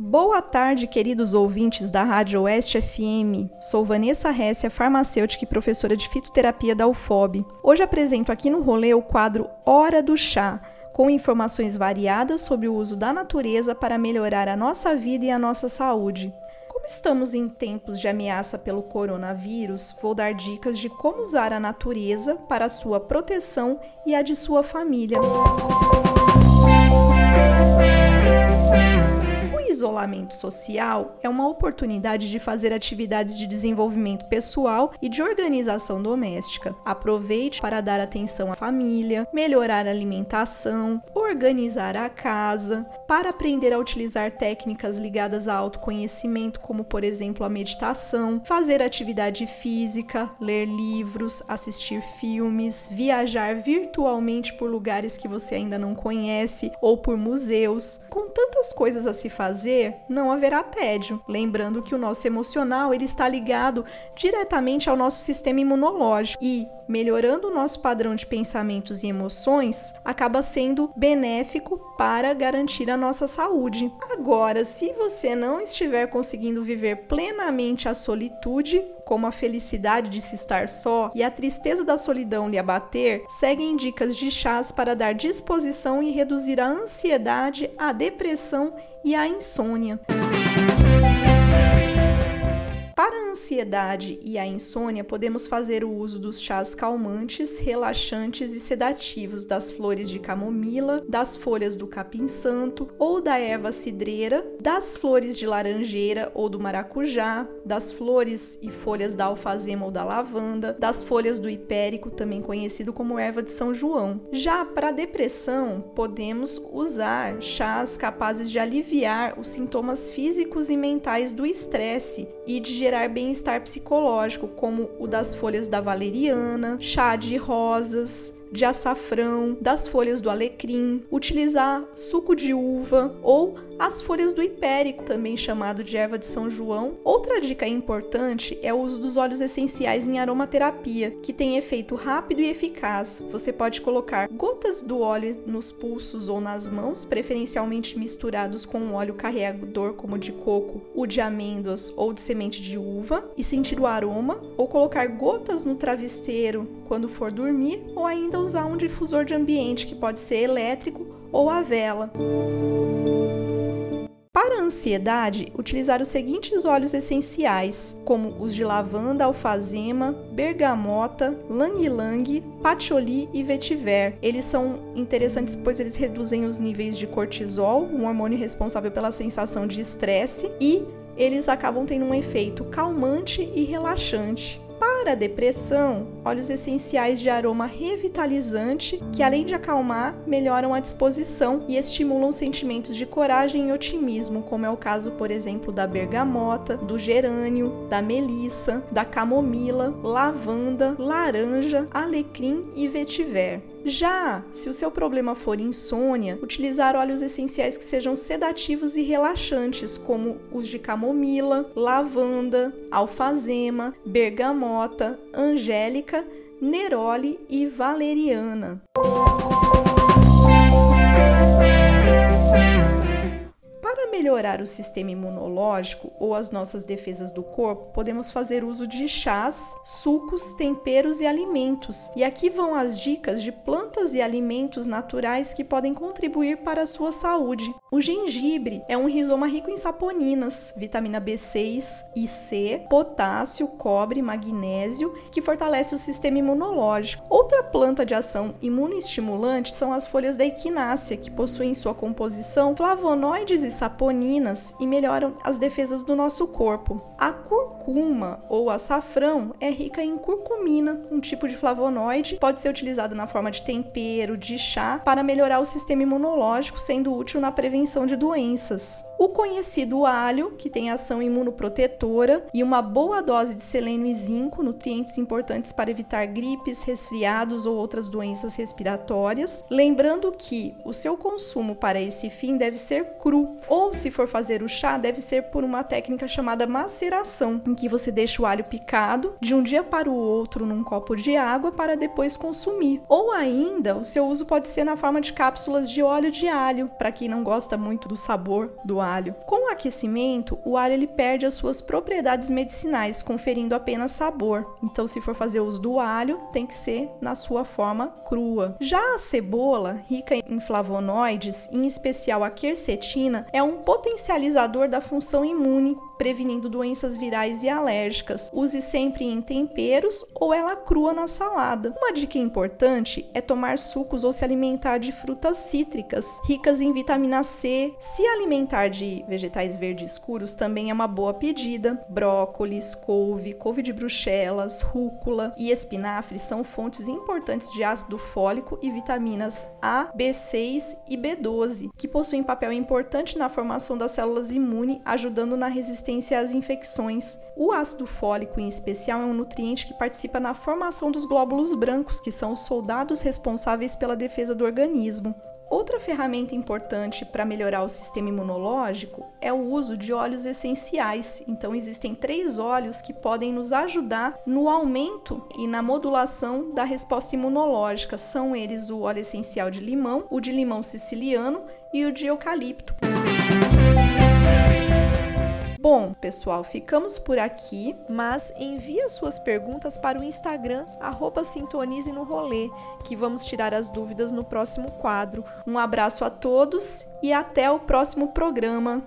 Boa tarde, queridos ouvintes da Rádio Oeste FM. Sou Vanessa Ressia, farmacêutica e professora de fitoterapia da UFOB. Hoje apresento aqui no rolê o quadro Hora do Chá, com informações variadas sobre o uso da natureza para melhorar a nossa vida e a nossa saúde. Como estamos em tempos de ameaça pelo coronavírus, vou dar dicas de como usar a natureza para a sua proteção e a de sua família. Isolamento social é uma oportunidade de fazer atividades de desenvolvimento pessoal e de organização doméstica. Aproveite para dar atenção à família, melhorar a alimentação, organizar a casa, para aprender a utilizar técnicas ligadas a autoconhecimento, como por exemplo a meditação, fazer atividade física, ler livros, assistir filmes, viajar virtualmente por lugares que você ainda não conhece ou por museus. Com tantas coisas a se fazer, não haverá tédio. Lembrando que o nosso emocional ele está ligado diretamente ao nosso sistema imunológico e melhorando o nosso padrão de pensamentos e emoções, acaba sendo benéfico para garantir a nossa saúde. Agora, se você não estiver conseguindo viver plenamente a solitude, como a felicidade de se estar só e a tristeza da solidão lhe abater, seguem dicas de chás para dar disposição e reduzir a ansiedade, a depressão e a insônia. Ansiedade e a insônia, podemos fazer o uso dos chás calmantes, relaxantes e sedativos das flores de camomila, das folhas do capim-santo ou da erva cidreira, das flores de laranjeira ou do maracujá, das flores e folhas da alfazema ou da lavanda, das folhas do hipérico, também conhecido como erva de São João. Já para depressão, podemos usar chás capazes de aliviar os sintomas físicos e mentais do estresse e de gerar bem-estar psicológico, como o das folhas da valeriana, chá de rosas, de açafrão, das folhas do alecrim, utilizar suco de uva ou as folhas do hipérico, também chamado de erva de São João. Outra dica importante é o uso dos óleos essenciais em aromaterapia, que tem efeito rápido e eficaz. Você pode colocar gotas do óleo nos pulsos ou nas mãos, preferencialmente misturados com um óleo carregador como de coco, o de amêndoas ou de semente de uva, e sentir o aroma, ou colocar gotas no travesseiro quando for dormir, ou ainda usar um difusor de ambiente que pode ser elétrico ou a vela. Ansiedade, utilizar os seguintes óleos essenciais, como os de lavanda, alfazema, bergamota, lang-lang, patchouli e vetiver. Eles são interessantes pois eles reduzem os níveis de cortisol, um hormônio responsável pela sensação de estresse, e eles acabam tendo um efeito calmante e relaxante. Para a depressão, óleos essenciais de aroma revitalizante, que além de acalmar, melhoram a disposição e estimulam sentimentos de coragem e otimismo, como é o caso, por exemplo, da bergamota, do gerânio, da melissa, da camomila, lavanda, laranja, alecrim e vetiver. Já se o seu problema for insônia, utilizar óleos essenciais que sejam sedativos e relaxantes, como os de camomila, lavanda, alfazema, bergamota, angélica, neroli e valeriana. Melhorar o sistema imunológico ou as nossas defesas do corpo, podemos fazer uso de chás, sucos, temperos e alimentos. E aqui vão as dicas de plantas e alimentos naturais que podem contribuir para a sua saúde. O gengibre é um rizoma rico em saponinas, vitamina B6 e C, potássio, cobre, magnésio, que fortalece o sistema imunológico. Outra planta de ação imunoestimulante são as folhas da equinácea, que possuem em sua composição flavonoides e saponinas e melhoram as defesas do nosso corpo. A curcuma ou açafrão é rica em curcumina, um tipo de flavonoide, pode ser utilizado na forma de tempero, de chá, para melhorar o sistema imunológico, sendo útil na prevenção de doenças. O conhecido alho, que tem ação imunoprotetora e uma boa dose de selênio e zinco, nutrientes importantes para evitar gripes, resfriados ou outras doenças respiratórias. Lembrando que o seu consumo para esse fim deve ser cru, ou se for fazer o chá, deve ser por uma técnica chamada maceração, em que você deixa o alho picado de um dia para o outro num copo de água para depois consumir. Ou ainda, o seu uso pode ser na forma de cápsulas de óleo de alho, para quem não gosta muito do sabor do alho. Com o aquecimento, o alho ele perde as suas propriedades medicinais, conferindo apenas sabor. Então, se for fazer uso do alho, tem que ser na sua forma crua. Já a cebola, rica em flavonoides, em especial a quercetina, é um potencializador da função imune, prevenindo doenças virais e alérgicas. Use sempre em temperos ou ela crua na salada. Uma dica importante é tomar sucos ou se alimentar de frutas cítricas, ricas em vitamina C. Se alimentar de vegetais verdes escuros também é uma boa pedida. Brócolis, couve, couve de bruxelas, rúcula e espinafre são fontes importantes de ácido fólico e vitaminas A, B6 e B12, que possuem papel importante na formação das células imunes, ajudando na resistência às infecções. O ácido fólico, em especial, é um nutriente que participa na formação dos glóbulos brancos, que são os soldados responsáveis pela defesa do organismo. Outra ferramenta importante para melhorar o sistema imunológico é o uso de óleos essenciais. Então, existem três óleos que podem nos ajudar no aumento e na modulação da resposta imunológica. São eles o óleo essencial de limão, o de limão siciliano e o de eucalipto. Bom, pessoal, ficamos por aqui, mas envie suas perguntas para o Instagram, Sintonize no Rolê, que vamos tirar as dúvidas no próximo quadro. Um abraço a todos e até o próximo programa.